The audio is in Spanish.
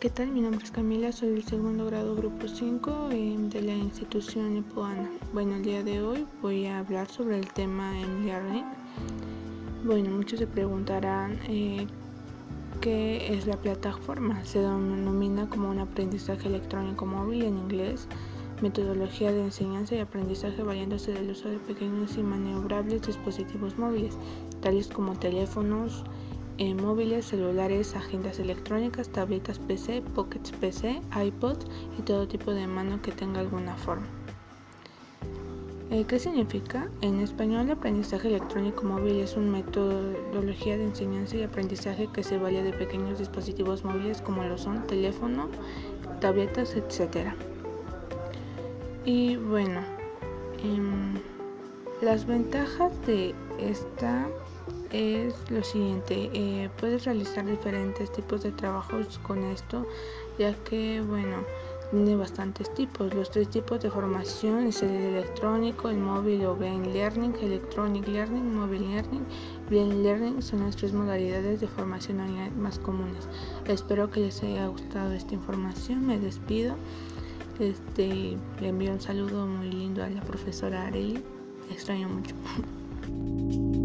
¿qué tal? Mi nombre es Camila, soy del segundo grado grupo 5 eh, de la institución Epoana. Bueno, el día de hoy voy a hablar sobre el tema learning. Bueno, muchos se preguntarán eh, qué es la plataforma. Se denomina como un aprendizaje electrónico móvil en inglés, metodología de enseñanza y aprendizaje valiéndose del uso de pequeños y maniobrables dispositivos móviles, tales como teléfonos, móviles, celulares, agendas electrónicas, tabletas PC, pockets PC, iPods y todo tipo de mano que tenga alguna forma. Eh, ¿Qué significa? En español, el aprendizaje electrónico móvil es una metodología de enseñanza y aprendizaje que se vale de pequeños dispositivos móviles como lo son teléfono, tabletas, etc. Y bueno, em, las ventajas de esta es lo siguiente, eh, puedes realizar diferentes tipos de trabajos con esto, ya que, bueno, tiene bastantes tipos. Los tres tipos de formación es el electrónico, el móvil o brain learning, electronic learning, mobile learning, brain learning son las tres modalidades de formación online más comunes. Espero que les haya gustado esta información. Me despido. Este, le envío un saludo muy lindo a la profesora Areli. extraño mucho.